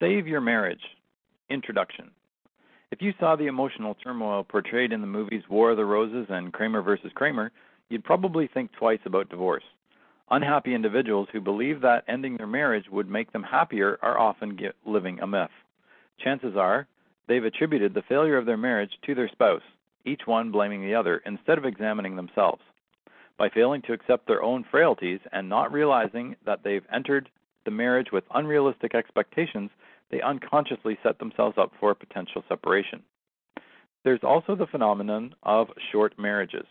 Save Your Marriage Introduction. If you saw the emotional turmoil portrayed in the movies War of the Roses and Kramer versus Kramer, you'd probably think twice about divorce. Unhappy individuals who believe that ending their marriage would make them happier are often living a myth. Chances are they've attributed the failure of their marriage to their spouse, each one blaming the other instead of examining themselves. By failing to accept their own frailties and not realizing that they've entered the marriage with unrealistic expectations, they unconsciously set themselves up for a potential separation. There's also the phenomenon of short marriages.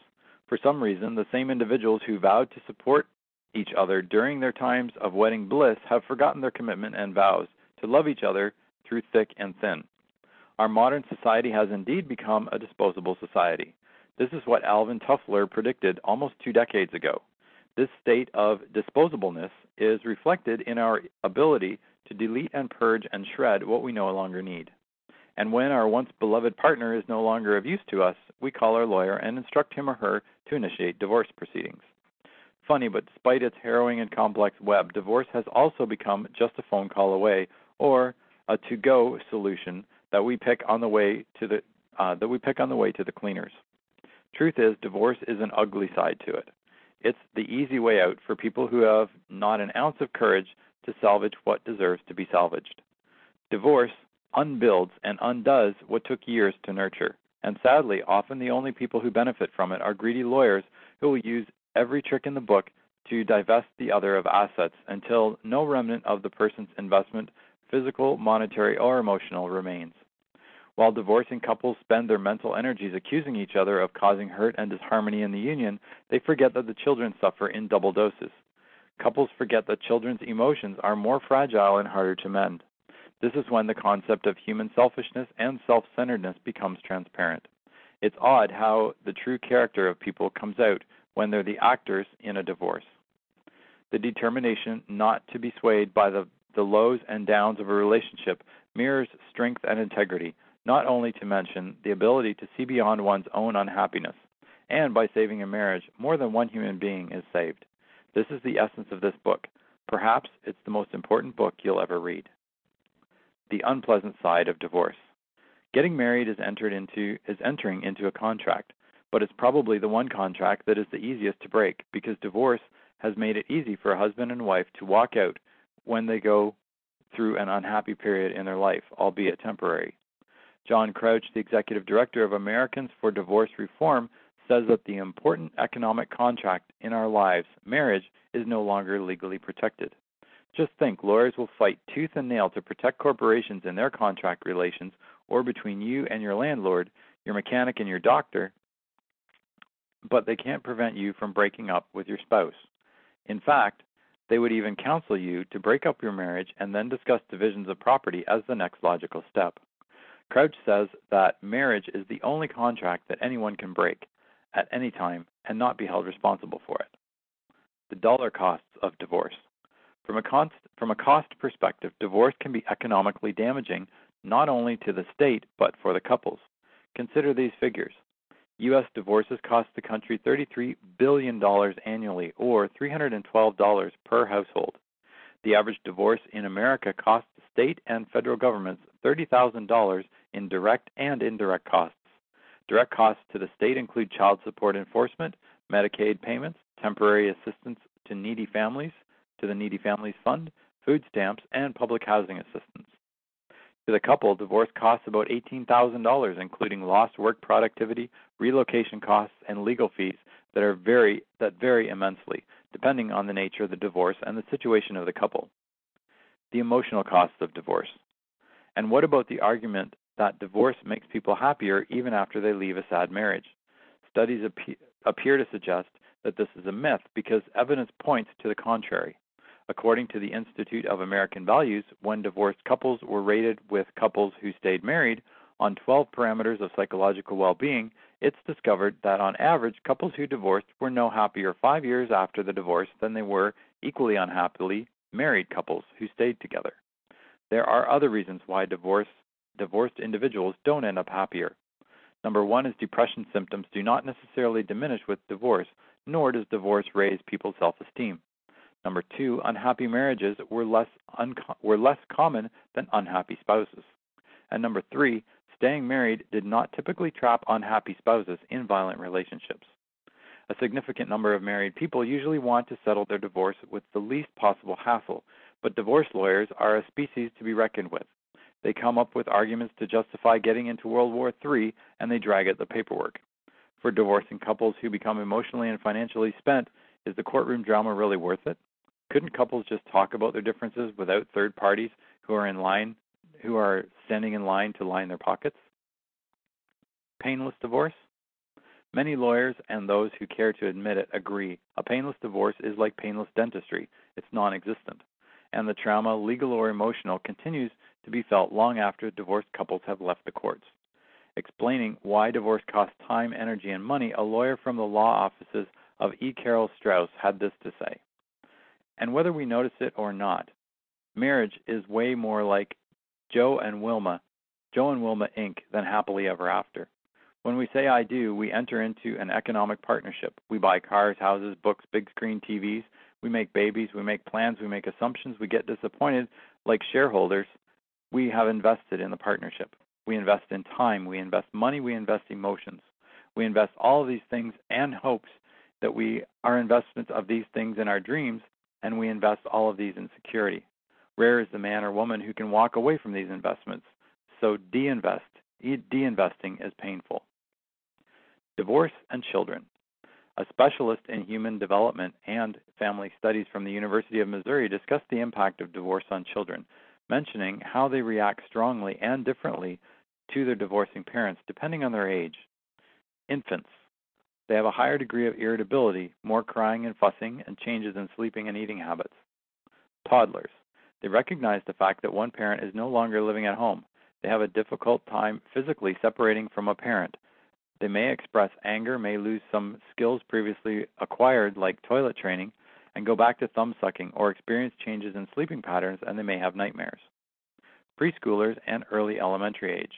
For some reason, the same individuals who vowed to support each other during their times of wedding bliss have forgotten their commitment and vows to love each other through thick and thin. Our modern society has indeed become a disposable society. This is what Alvin Toffler predicted almost two decades ago. This state of disposableness is reflected in our ability to delete and purge and shred what we no longer need. And when our once beloved partner is no longer of use to us, we call our lawyer and instruct him or her to initiate divorce proceedings. Funny, but despite its harrowing and complex web, divorce has also become just a phone call away or a to-go solution that we pick on the way to the uh, that we pick on the way to the cleaners. Truth is, divorce is an ugly side to it. It's the easy way out for people who have not an ounce of courage to salvage what deserves to be salvaged. Divorce unbuilds and undoes what took years to nurture, and sadly, often the only people who benefit from it are greedy lawyers who will use every trick in the book to divest the other of assets until no remnant of the person's investment, physical, monetary, or emotional, remains. While divorcing couples spend their mental energies accusing each other of causing hurt and disharmony in the union, they forget that the children suffer in double doses. Couples forget that children's emotions are more fragile and harder to mend. This is when the concept of human selfishness and self centeredness becomes transparent. It's odd how the true character of people comes out when they're the actors in a divorce. The determination not to be swayed by the, the lows and downs of a relationship mirrors strength and integrity, not only to mention the ability to see beyond one's own unhappiness. And by saving a marriage, more than one human being is saved. This is the essence of this book. Perhaps it's the most important book you'll ever read. The unpleasant side of divorce. Getting married is entered into is entering into a contract but it's probably the one contract that is the easiest to break because divorce has made it easy for a husband and wife to walk out when they go through an unhappy period in their life, albeit temporary. John Crouch, the executive director of Americans for Divorce Reform, says that the important economic contract in our lives, marriage, is no longer legally protected. Just think lawyers will fight tooth and nail to protect corporations in their contract relations or between you and your landlord, your mechanic and your doctor, but they can't prevent you from breaking up with your spouse. In fact, they would even counsel you to break up your marriage and then discuss divisions of property as the next logical step. Crouch says that marriage is the only contract that anyone can break at any time and not be held responsible for it. The dollar costs of divorce. From a, cost, from a cost perspective, divorce can be economically damaging not only to the state but for the couples. Consider these figures. U.S. divorces cost the country $33 billion annually, or $312 per household. The average divorce in America costs the state and federal governments $30,000 in direct and indirect costs. Direct costs to the state include child support enforcement, Medicaid payments, temporary assistance to needy families, to the Needy Families Fund, food stamps, and public housing assistance. To the couple, divorce costs about $18,000, including lost work productivity, relocation costs, and legal fees that are very that vary immensely, depending on the nature of the divorce and the situation of the couple. The emotional costs of divorce. And what about the argument that divorce makes people happier even after they leave a sad marriage? Studies appear to suggest that this is a myth because evidence points to the contrary. According to the Institute of American Values, when divorced couples were rated with couples who stayed married on 12 parameters of psychological well being, it's discovered that on average, couples who divorced were no happier five years after the divorce than they were equally unhappily married couples who stayed together. There are other reasons why divorce, divorced individuals don't end up happier. Number one is depression symptoms do not necessarily diminish with divorce, nor does divorce raise people's self esteem. Number two, unhappy marriages were less, unco- were less common than unhappy spouses. And number three, staying married did not typically trap unhappy spouses in violent relationships. A significant number of married people usually want to settle their divorce with the least possible hassle, but divorce lawyers are a species to be reckoned with. They come up with arguments to justify getting into World War III and they drag out the paperwork. For divorcing couples who become emotionally and financially spent, is the courtroom drama really worth it? Couldn't couples just talk about their differences without third parties who are in line who are standing in line to line their pockets? Painless divorce? Many lawyers and those who care to admit it agree a painless divorce is like painless dentistry. It's non existent. And the trauma, legal or emotional, continues to be felt long after divorced couples have left the courts. Explaining why divorce costs time, energy, and money, a lawyer from the law offices of E. Carroll Strauss had this to say. And whether we notice it or not, marriage is way more like Joe and Wilma, Joe and Wilma Inc. than happily ever after. When we say I do, we enter into an economic partnership. We buy cars, houses, books, big screen TVs. We make babies. We make plans. We make assumptions. We get disappointed like shareholders we have invested in the partnership. We invest in time, we invest money, we invest emotions. We invest all of these things and hopes that we are investments of these things in our dreams, and we invest all of these in security. Rare is the man or woman who can walk away from these investments. So de-invest, de-investing is painful. Divorce and children. A specialist in human development and family studies from the University of Missouri discussed the impact of divorce on children mentioning how they react strongly and differently to their divorcing parents depending on their age. Infants. They have a higher degree of irritability, more crying and fussing, and changes in sleeping and eating habits. Toddlers. They recognize the fact that one parent is no longer living at home. They have a difficult time physically separating from a parent. They may express anger, may lose some skills previously acquired, like toilet training, and go back to thumb sucking or experience changes in sleeping patterns and they may have nightmares. Preschoolers and early elementary age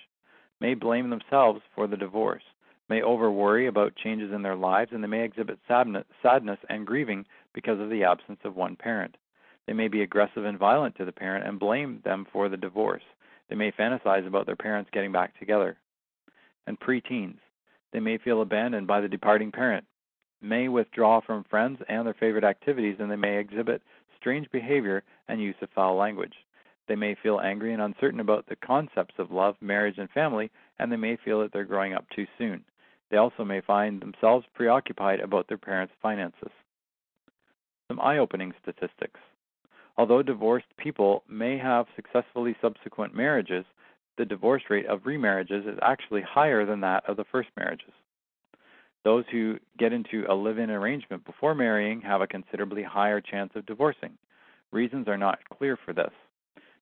may blame themselves for the divorce, may over worry about changes in their lives, and they may exhibit sadness and grieving because of the absence of one parent. They may be aggressive and violent to the parent and blame them for the divorce. They may fantasize about their parents getting back together. And preteens, they may feel abandoned by the departing parent, may withdraw from friends and their favorite activities, and they may exhibit strange behavior and use of foul language. They may feel angry and uncertain about the concepts of love, marriage, and family, and they may feel that they're growing up too soon. They also may find themselves preoccupied about their parents' finances. Some eye opening statistics. Although divorced people may have successfully subsequent marriages, the divorce rate of remarriages is actually higher than that of the first marriages. Those who get into a live in arrangement before marrying have a considerably higher chance of divorcing. Reasons are not clear for this.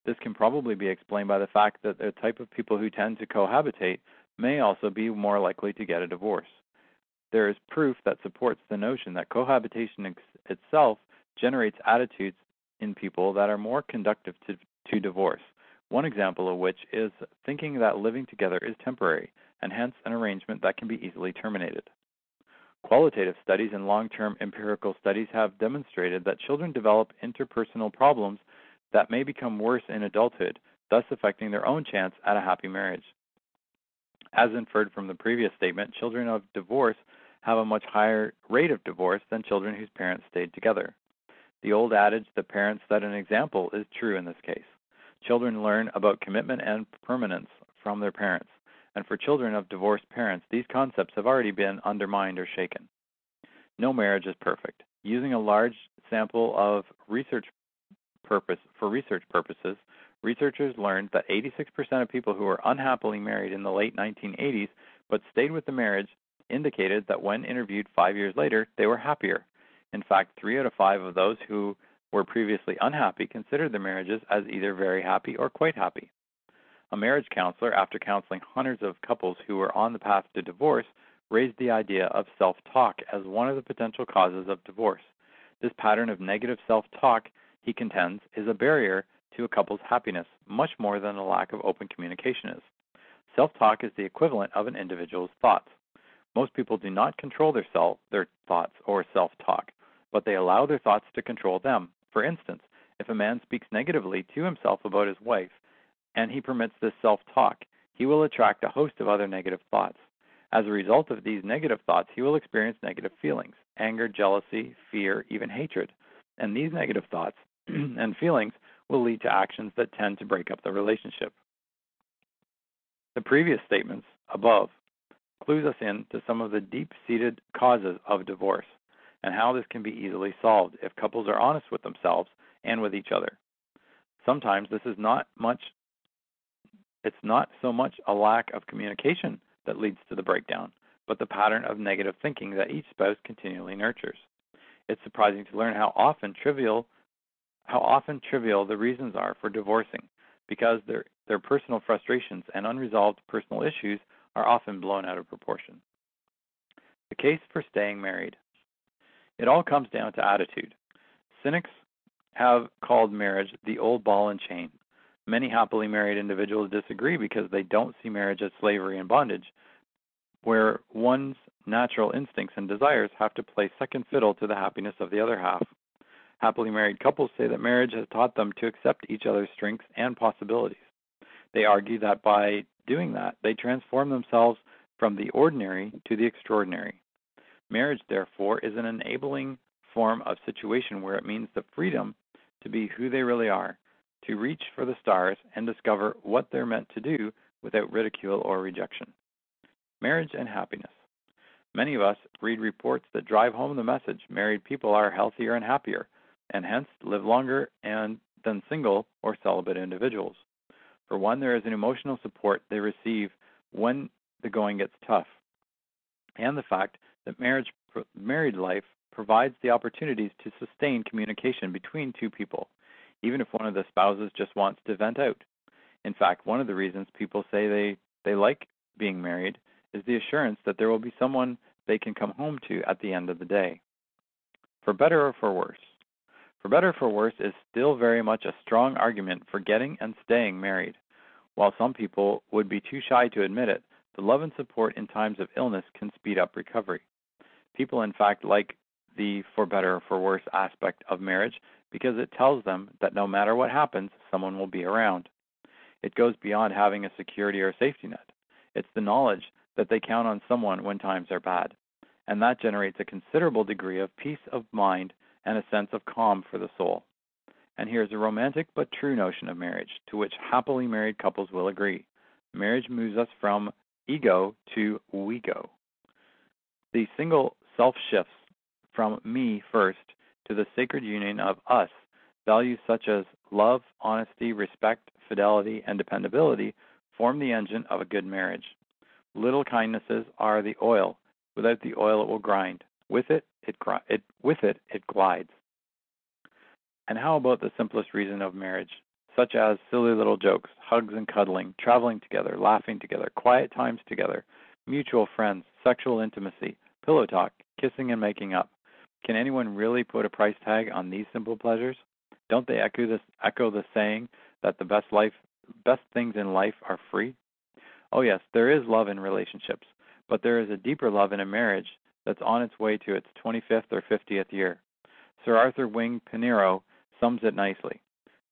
This can probably be explained by the fact that the type of people who tend to cohabitate may also be more likely to get a divorce. There is proof that supports the notion that cohabitation ex- itself generates attitudes in people that are more conductive to, to divorce. One example of which is thinking that living together is temporary and hence an arrangement that can be easily terminated. Qualitative studies and long term empirical studies have demonstrated that children develop interpersonal problems that may become worse in adulthood, thus affecting their own chance at a happy marriage. As inferred from the previous statement, children of divorce have a much higher rate of divorce than children whose parents stayed together. The old adage, the parents set an example, is true in this case. Children learn about commitment and permanence from their parents and for children of divorced parents, these concepts have already been undermined or shaken. No marriage is perfect. Using a large sample of research purpose for research purposes, researchers learned that 86% of people who were unhappily married in the late 1980s but stayed with the marriage indicated that when interviewed 5 years later, they were happier. In fact, 3 out of 5 of those who were previously unhappy considered their marriages as either very happy or quite happy. A marriage counselor, after counseling hundreds of couples who were on the path to divorce, raised the idea of self talk as one of the potential causes of divorce. This pattern of negative self talk, he contends, is a barrier to a couple's happiness, much more than a lack of open communication is. Self talk is the equivalent of an individual's thoughts. Most people do not control their self, their thoughts or self talk. but they allow their thoughts to control them. For instance, if a man speaks negatively to himself about his wife, and he permits this self talk, he will attract a host of other negative thoughts. As a result of these negative thoughts, he will experience negative feelings anger, jealousy, fear, even hatred. And these negative thoughts and feelings will lead to actions that tend to break up the relationship. The previous statements above clues us in to some of the deep seated causes of divorce and how this can be easily solved if couples are honest with themselves and with each other. Sometimes this is not much it's not so much a lack of communication that leads to the breakdown, but the pattern of negative thinking that each spouse continually nurtures. It's surprising to learn how often trivial how often trivial the reasons are for divorcing because their their personal frustrations and unresolved personal issues are often blown out of proportion. The case for staying married. It all comes down to attitude. Cynics have called marriage the old ball and chain. Many happily married individuals disagree because they don't see marriage as slavery and bondage, where one's natural instincts and desires have to play second fiddle to the happiness of the other half. Happily married couples say that marriage has taught them to accept each other's strengths and possibilities. They argue that by doing that, they transform themselves from the ordinary to the extraordinary. Marriage, therefore, is an enabling form of situation where it means the freedom to be who they really are, to reach for the stars and discover what they're meant to do without ridicule or rejection. Marriage and happiness. Many of us read reports that drive home the message married people are healthier and happier, and hence live longer and than single or celibate individuals. For one, there is an emotional support they receive when the going gets tough, and the fact that marriage married life provides the opportunities to sustain communication between two people, even if one of the spouses just wants to vent out. In fact, one of the reasons people say they, they like being married is the assurance that there will be someone they can come home to at the end of the day. For better or for worse. For better or for worse is still very much a strong argument for getting and staying married. While some people would be too shy to admit it, the love and support in times of illness can speed up recovery. People, in fact, like the for better or for worse aspect of marriage because it tells them that no matter what happens, someone will be around. It goes beyond having a security or safety net. It's the knowledge that they count on someone when times are bad. And that generates a considerable degree of peace of mind and a sense of calm for the soul. And here's a romantic but true notion of marriage to which happily married couples will agree. Marriage moves us from ego to we go. The single self shifts from me first to the sacred union of us, values such as love, honesty, respect, fidelity, and dependability form the engine of a good marriage. Little kindnesses are the oil. Without the oil, it will grind. With it, it, it with it, it glides. And how about the simplest reason of marriage, such as silly little jokes, hugs and cuddling, traveling together, laughing together, quiet times together, mutual friends, sexual intimacy, pillow talk, kissing and making up. Can anyone really put a price tag on these simple pleasures? Don't they echo this echo the saying that the best life best things in life are free? Oh yes, there is love in relationships, but there is a deeper love in a marriage that's on its way to its 25th or 50th year. Sir Arthur Wing Pinero sums it nicely.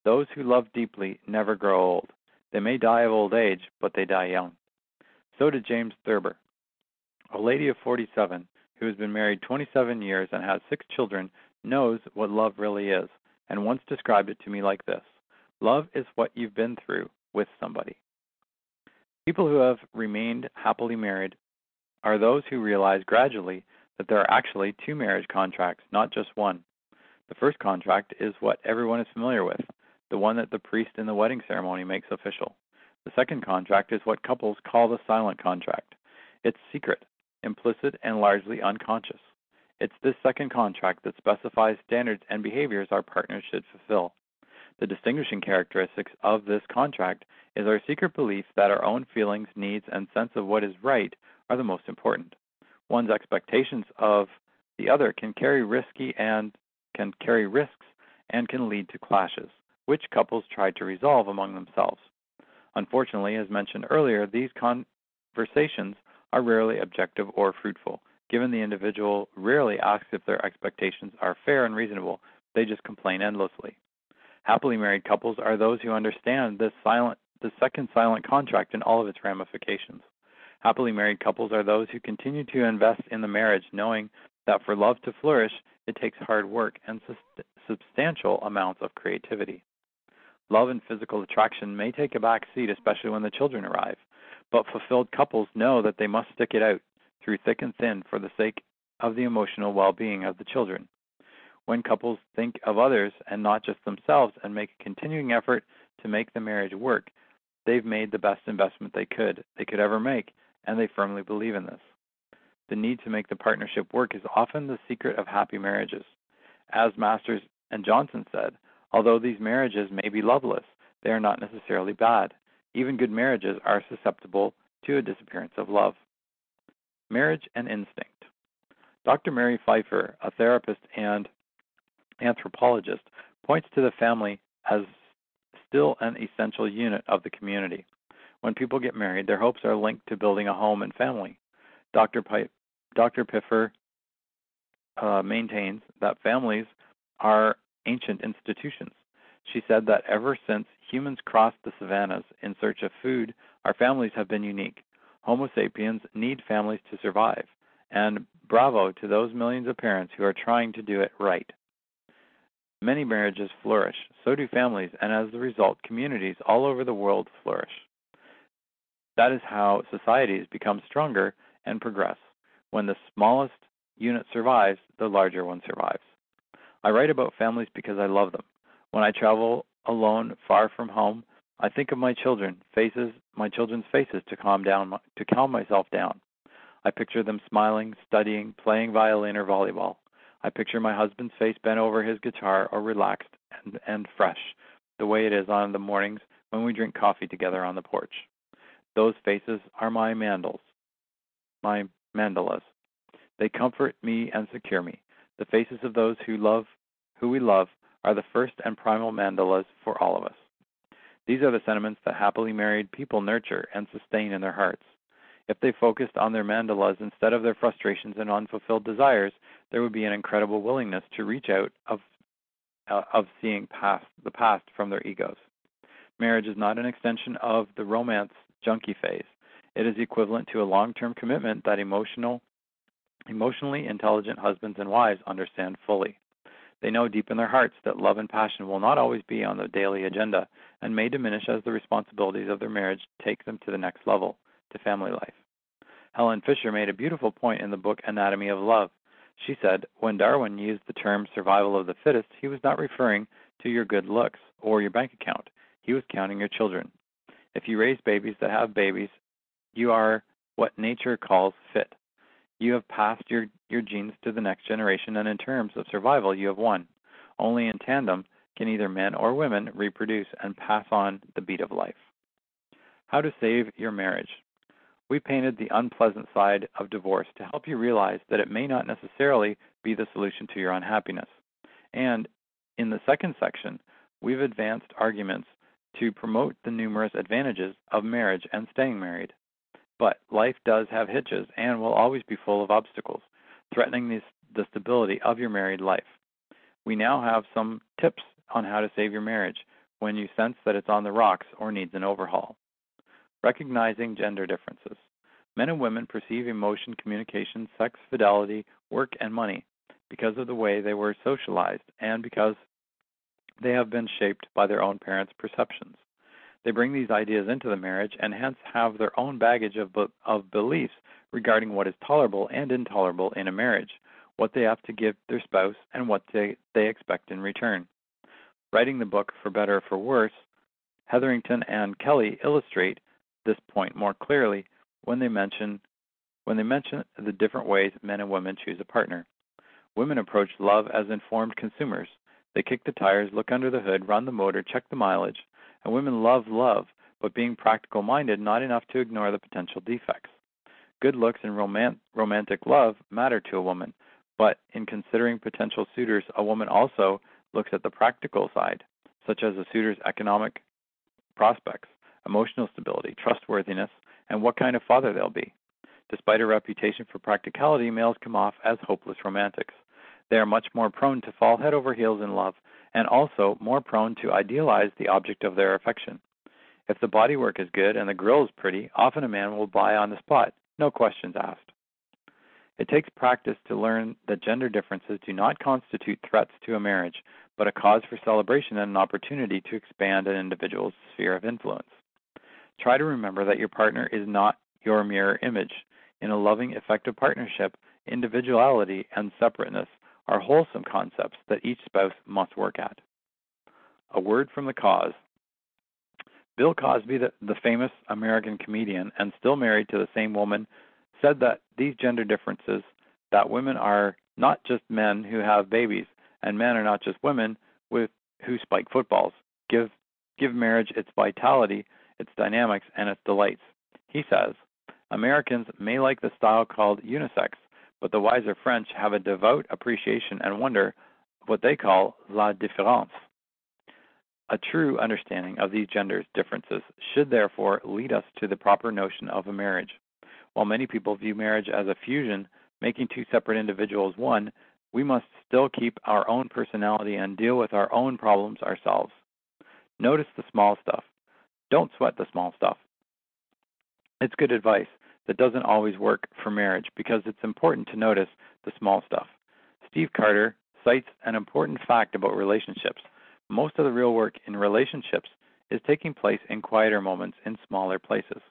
Those who love deeply never grow old. They may die of old age, but they die young. So did James Thurber. A lady of 47 who has been married 27 years and has six children, knows what love really is, and once described it to me like this Love is what you've been through with somebody. People who have remained happily married are those who realize gradually that there are actually two marriage contracts, not just one. The first contract is what everyone is familiar with, the one that the priest in the wedding ceremony makes official. The second contract is what couples call the silent contract. It's secret, implicit, and largely unconscious. It's this second contract that specifies standards and behaviors our partners should fulfill. The distinguishing characteristics of this contract is our secret belief that our own feelings, needs, and sense of what is right are the most important. One's expectations of the other can carry risky and can carry risks and can lead to clashes, which couples try to resolve among themselves. Unfortunately, as mentioned earlier, these conversations are rarely objective or fruitful given the individual rarely asks if their expectations are fair and reasonable, they just complain endlessly. Happily married couples are those who understand this silent the second silent contract in all of its ramifications. Happily married couples are those who continue to invest in the marriage knowing that for love to flourish, it takes hard work and substantial amounts of creativity. Love and physical attraction may take a back seat, especially when the children arrive, but fulfilled couples know that they must stick it out through thick and thin for the sake of the emotional well being of the children. When couples think of others and not just themselves and make a continuing effort to make the marriage work, they've made the best investment they could they could ever make, and they firmly believe in this. The need to make the partnership work is often the secret of happy marriages. As Masters and Johnson said, although these marriages may be loveless, they are not necessarily bad. Even good marriages are susceptible to a disappearance of love. Marriage and instinct. Dr. Mary Pipher, a therapist and anthropologist, points to the family as still an essential unit of the community. When people get married, their hopes are linked to building a home and family. Dr. Pipe, Dr. Pipher uh, maintains that families are ancient institutions. She said that ever since humans crossed the savannas in search of food, our families have been unique. Homo sapiens need families to survive, and bravo to those millions of parents who are trying to do it right. Many marriages flourish, so do families, and as a result, communities all over the world flourish. That is how societies become stronger and progress. When the smallest unit survives, the larger one survives. I write about families because I love them. When I travel alone, far from home, I think of my children, faces, my children's faces to calm down, to calm myself down. I picture them smiling, studying, playing violin or volleyball. I picture my husband's face bent over his guitar or relaxed and, and fresh, the way it is on the mornings when we drink coffee together on the porch. Those faces are my mandals, my mandalas. They comfort me and secure me. The faces of those who love who we love are the first and primal mandalas for all of us. These are the sentiments that happily married people nurture and sustain in their hearts. If they focused on their mandalas instead of their frustrations and unfulfilled desires, there would be an incredible willingness to reach out of uh, of seeing past the past from their egos. Marriage is not an extension of the romance junkie phase. It is equivalent to a long-term commitment that emotional emotionally intelligent husbands and wives understand fully. They know deep in their hearts that love and passion will not always be on the daily agenda and may diminish as the responsibilities of their marriage take them to the next level, to family life. Helen Fisher made a beautiful point in the book Anatomy of Love. She said, when Darwin used the term survival of the fittest, he was not referring to your good looks or your bank account. He was counting your children. If you raise babies that have babies, you are what nature calls fit. You have passed your, your genes to the next generation, and in terms of survival, you have won. Only in tandem can either men or women reproduce and pass on the beat of life. How to save your marriage. We painted the unpleasant side of divorce to help you realize that it may not necessarily be the solution to your unhappiness. And in the second section, we've advanced arguments to promote the numerous advantages of marriage and staying married. But life does have hitches and will always be full of obstacles, threatening the, the stability of your married life. We now have some tips on how to save your marriage when you sense that it's on the rocks or needs an overhaul. Recognizing gender differences. Men and women perceive emotion, communication, sex, fidelity, work, and money because of the way they were socialized and because they have been shaped by their own parents' perceptions. They bring these ideas into the marriage and hence have their own baggage of, of beliefs regarding what is tolerable and intolerable in a marriage, what they have to give their spouse, and what they, they expect in return. Writing the book For Better or For Worse, Hetherington and Kelly illustrate this point more clearly when they mention when they mention the different ways men and women choose a partner. Women approach love as informed consumers. They kick the tires, look under the hood, run the motor, check the mileage. And women love love, but being practical minded, not enough to ignore the potential defects. Good looks and romant- romantic love matter to a woman, but in considering potential suitors, a woman also looks at the practical side, such as a suitor's economic prospects emotional stability, trustworthiness, and what kind of father they'll be. Despite a reputation for practicality, males come off as hopeless romantics. They are much more prone to fall head over heels in love and also more prone to idealize the object of their affection. If the bodywork is good and the girl is pretty, often a man will buy on the spot, no questions asked. It takes practice to learn that gender differences do not constitute threats to a marriage, but a cause for celebration and an opportunity to expand an individual's sphere of influence. Try to remember that your partner is not your mirror image. In a loving, effective partnership, individuality and separateness are wholesome concepts that each spouse must work at. A word from the Cos. Bill Cosby, the, the famous American comedian and still married to the same woman said that these gender differences, that women are not just men who have babies, and men are not just women with who spike footballs, give give marriage its vitality, its dynamics, and its delights. He says, Americans may like the style called unisex, but the wiser French have a devout appreciation and wonder of what they call la différence. A true understanding of these gender differences should therefore lead us to the proper notion of a marriage. While many people view marriage as a fusion, making two separate individuals one, we must still keep our own personality and deal with our own problems ourselves. Notice the small stuff. Don't sweat the small stuff. It's good advice that doesn't always work for marriage because it's important to notice the small stuff. Steve Carter cites an important fact about relationships. Most of the real work in relationships is taking place in quieter moments in smaller places.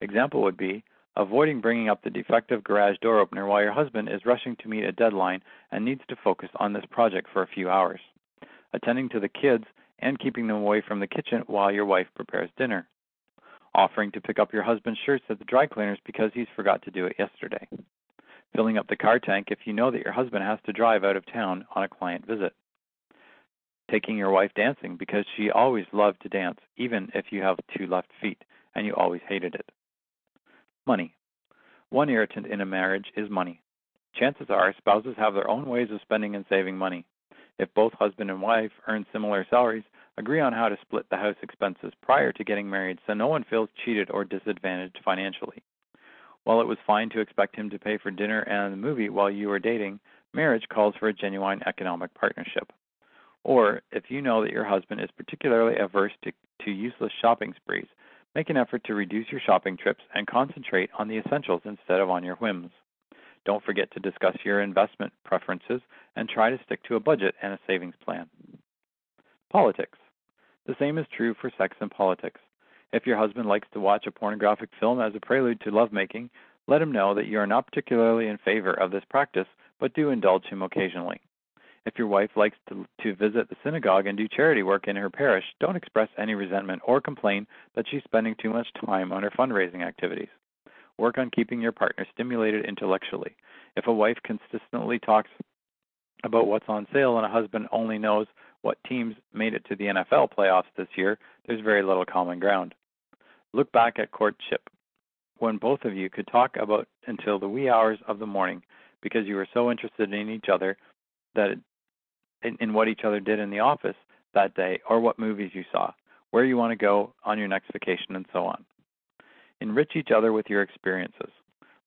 Example would be avoiding bringing up the defective garage door opener while your husband is rushing to meet a deadline and needs to focus on this project for a few hours, attending to the kids and keeping them away from the kitchen while your wife prepares dinner, offering to pick up your husband's shirts at the dry cleaners because he's forgot to do it yesterday, filling up the car tank if you know that your husband has to drive out of town on a client visit, taking your wife dancing because she always loved to dance, even if you have two left feet and you always hated it Money. One irritant in a marriage is money. Chances are spouses have their own ways of spending and saving money. If both husband and wife earn similar salaries, agree on how to split the house expenses prior to getting married so no one feels cheated or disadvantaged financially. While it was fine to expect him to pay for dinner and the movie while you were dating, marriage calls for a genuine economic partnership. Or, if you know that your husband is particularly averse to, to useless shopping sprees, Make an effort to reduce your shopping trips and concentrate on the essentials instead of on your whims. Don't forget to discuss your investment preferences and try to stick to a budget and a savings plan. Politics. The same is true for sex and politics. If your husband likes to watch a pornographic film as a prelude to lovemaking, let him know that you are not particularly in favor of this practice, but do indulge him occasionally. If your wife likes to, to visit the synagogue and do charity work in her parish, don't express any resentment or complain that she's spending too much time on her fundraising activities. Work on keeping your partner stimulated intellectually. If a wife consistently talks about what's on sale and a husband only knows what teams made it to the NFL playoffs this year, there's very little common ground. Look back at courtship when both of you could talk about until the wee hours of the morning because you were so interested in each other that in, in what each other did in the office that day or what movies you saw, where you want to go on your next vacation, and so on. Enrich each other with your experiences.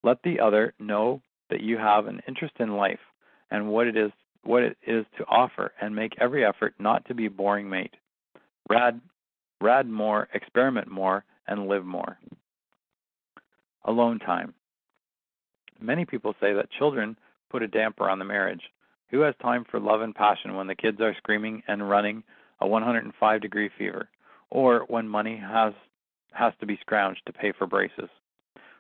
Let the other know that you have an interest in life and what it is what it is to offer and make every effort not to be boring mate. Rad rad more, experiment more, and live more. Alone time. Many people say that children put a damper on the marriage. Who has time for love and passion when the kids are screaming and running a 105 degree fever, or when money has has to be scrounged to pay for braces?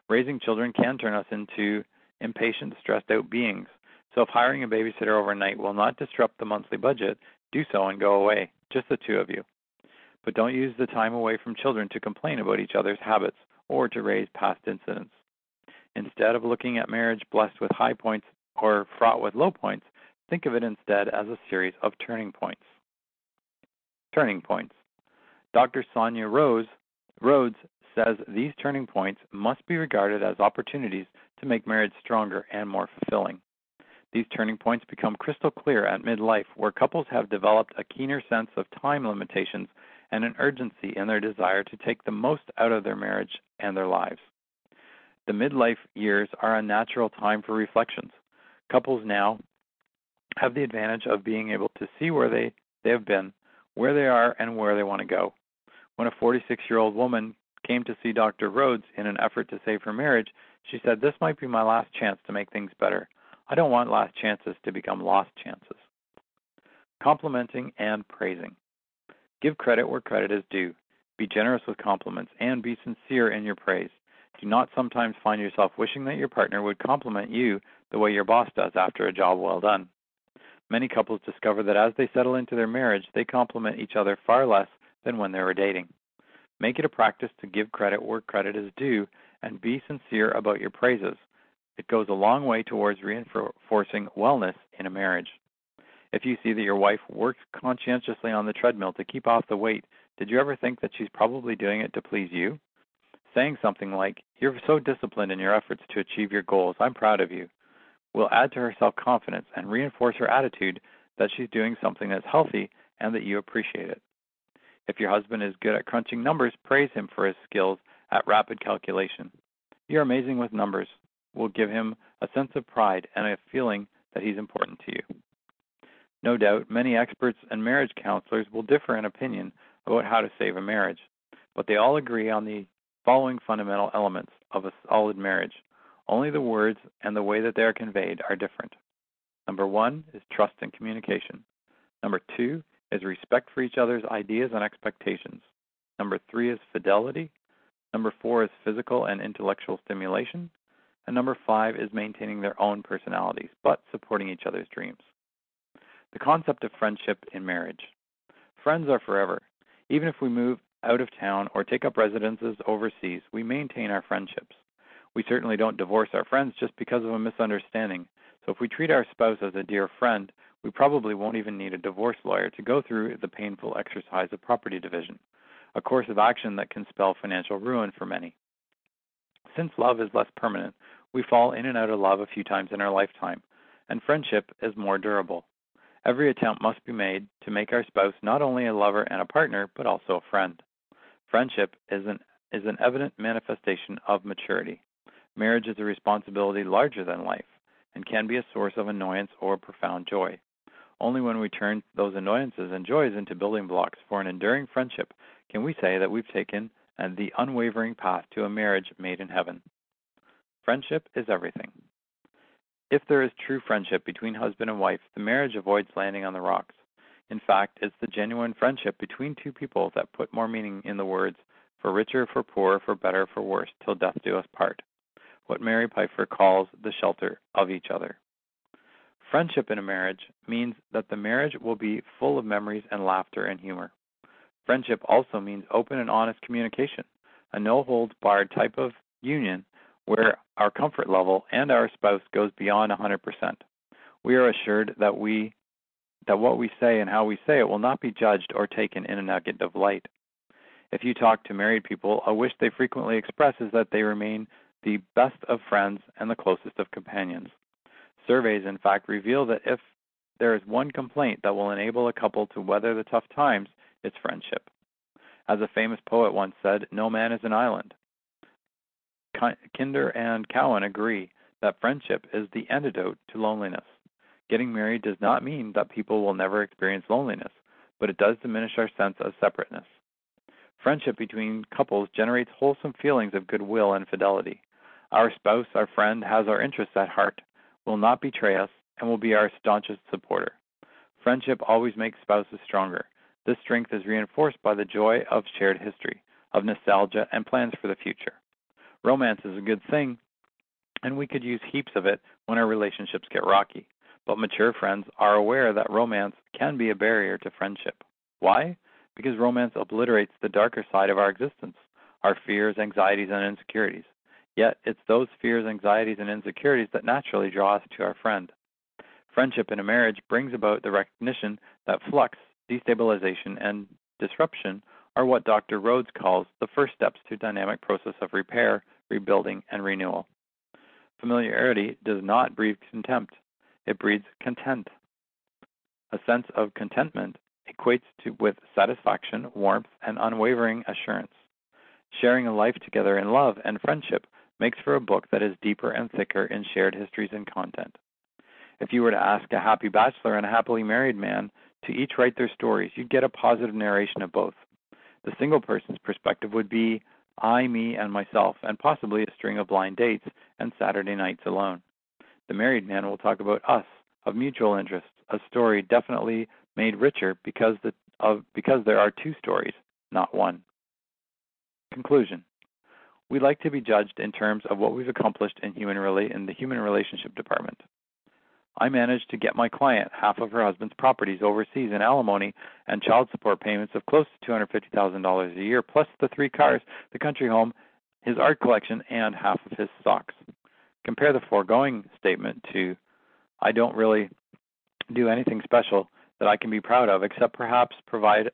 Raising children can turn us into impatient, stressed out beings. So if hiring a babysitter overnight will not disrupt the monthly budget, do so and go away, just the two of you. But don't use the time away from children to complain about each other's habits or to raise past incidents. Instead of looking at marriage blessed with high points or fraught with low points, Think of it instead as a series of turning points. Turning points. Dr. Sonia Rose Rhodes says these turning points must be regarded as opportunities to make marriage stronger and more fulfilling. These turning points become crystal clear at midlife, where couples have developed a keener sense of time limitations and an urgency in their desire to take the most out of their marriage and their lives. The midlife years are a natural time for reflections. Couples now have the advantage of being able to see where they, they have been, where they are, and where they want to go. When a 46 year old woman came to see Dr. Rhodes in an effort to save her marriage, she said, This might be my last chance to make things better. I don't want last chances to become lost chances. Complimenting and praising. Give credit where credit is due. Be generous with compliments and be sincere in your praise. Do not sometimes find yourself wishing that your partner would compliment you the way your boss does after a job well done. Many couples discover that as they settle into their marriage, they compliment each other far less than when they were dating. Make it a practice to give credit where credit is due and be sincere about your praises. It goes a long way towards reinforcing wellness in a marriage. If you see that your wife works conscientiously on the treadmill to keep off the weight, did you ever think that she's probably doing it to please you? Saying something like, You're so disciplined in your efforts to achieve your goals, I'm proud of you, will add to her self confidence and reinforce her attitude that she's doing something that's healthy and that you appreciate it. If your husband is good at crunching numbers, praise him for his skills at rapid calculation. You're amazing with numbers will give him a sense of pride and a feeling that he's important to you. No doubt, many experts and marriage counselors will differ in opinion about how to save a marriage, but they all agree on the following fundamental elements of a solid marriage. Only the words and the way that they are conveyed are different. Number one is trust and communication. Number two is respect for each other's ideas and expectations. Number three is fidelity. Number four is physical and intellectual stimulation. And number five is maintaining their own personalities, but supporting each other's dreams. The concept of friendship in marriage. Friends are forever. Even if we move out of town or take up residences overseas, we maintain our friendships. We certainly don't divorce our friends just because of a misunderstanding. So if we treat our spouse as a dear friend, we probably won't even need a divorce lawyer to go through the painful exercise of property division, a course of action that can spell financial ruin for many. Since love is less permanent, we fall in and out of love a few times in our lifetime, and friendship is more durable. Every attempt must be made to make our spouse not only a lover and a partner, but also a friend. Friendship is an, is an evident manifestation of maturity. Marriage is a responsibility larger than life and can be a source of annoyance or profound joy. Only when we turn those annoyances and joys into building blocks for an enduring friendship can we say that we've taken the unwavering path to a marriage made in heaven. Friendship is everything. If there is true friendship between husband and wife, the marriage avoids landing on the rocks. In fact, it's the genuine friendship between two people that put more meaning in the words, for richer, for poorer, for better, for worse, till death do us part, what Mary Pipher calls the shelter of each other. Friendship in a marriage means that the marriage will be full of memories and laughter and humor. Friendship also means open and honest communication, a no holds barred type of union where our comfort level and our spouse goes beyond 100%. We are assured that we that what we say and how we say it will not be judged or taken in a negative light. If you talk to married people, a wish they frequently express is that they remain the best of friends and the closest of companions. Surveys, in fact, reveal that if there is one complaint that will enable a couple to weather the tough times, it's friendship. As a famous poet once said, no man is an island. Kinder and Cowan agree that friendship is the antidote to loneliness. Getting married does not mean that people will never experience loneliness, but it does diminish our sense of separateness. Friendship between couples generates wholesome feelings of goodwill and fidelity. Our spouse, our friend, has our interests at heart, will not betray us, and will be our staunchest supporter. Friendship always makes spouses stronger. This strength is reinforced by the joy of shared history, of nostalgia, and plans for the future. Romance is a good thing, and we could use heaps of it when our relationships get rocky. But mature friends are aware that romance can be a barrier to friendship. Why? Because romance obliterates the darker side of our existence, our fears, anxieties, and insecurities. Yet it's those fears, anxieties, and insecurities that naturally draw us to our friend. Friendship in a marriage brings about the recognition that flux, destabilization, and disruption are what Dr. Rhodes calls the first steps to dynamic process of repair, rebuilding, and renewal. Familiarity does not breed contempt, it breeds content. A sense of contentment equates to with satisfaction, warmth, and unwavering assurance. Sharing a life together in love and friendship makes for a book that is deeper and thicker in shared histories and content. If you were to ask a happy bachelor and a happily married man to each write their stories, you'd get a positive narration of both. The single person's perspective would be I, me, and myself, and possibly a string of blind dates and Saturday nights alone. The married man will talk about us, of mutual interest, a story definitely made richer because the, of because there are two stories, not one. Conclusion. We like to be judged in terms of what we've accomplished in human in the human relationship department. I managed to get my client half of her husband's properties overseas in alimony and child support payments of close to $250,000 a year, plus the three cars, the country home, his art collection, and half of his stocks. Compare the foregoing statement to I don't really do anything special that I can be proud of except perhaps provide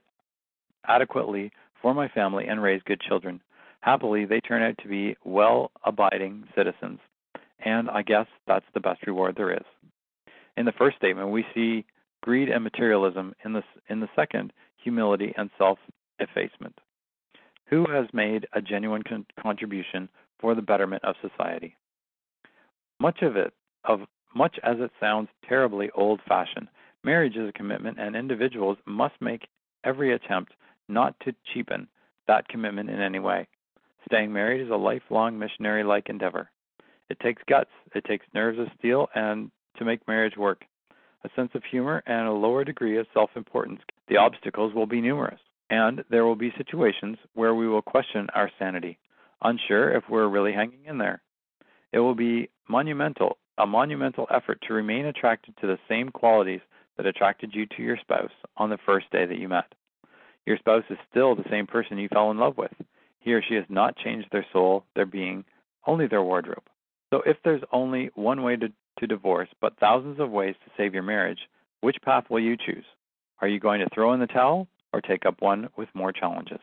adequately for my family and raise good children. Happily, they turn out to be well abiding citizens, and I guess that's the best reward there is. In the first statement, we see greed and materialism. In the, in the second, humility and self effacement. Who has made a genuine con- contribution for the betterment of society? Much of it, of much as it sounds terribly old-fashioned, marriage is a commitment, and individuals must make every attempt not to cheapen that commitment in any way. Staying married is a lifelong missionary like endeavor. It takes guts, it takes nerves of steel, and to make marriage work. A sense of humor and a lower degree of self importance. The obstacles will be numerous, and there will be situations where we will question our sanity, unsure if we're really hanging in there. It will be monumental, a monumental effort to remain attracted to the same qualities that attracted you to your spouse on the first day that you met. Your spouse is still the same person you fell in love with. He or she has not changed their soul, their being, only their wardrobe. So if there's only one way to to divorce, but thousands of ways to save your marriage, which path will you choose? Are you going to throw in the towel or take up one with more challenges?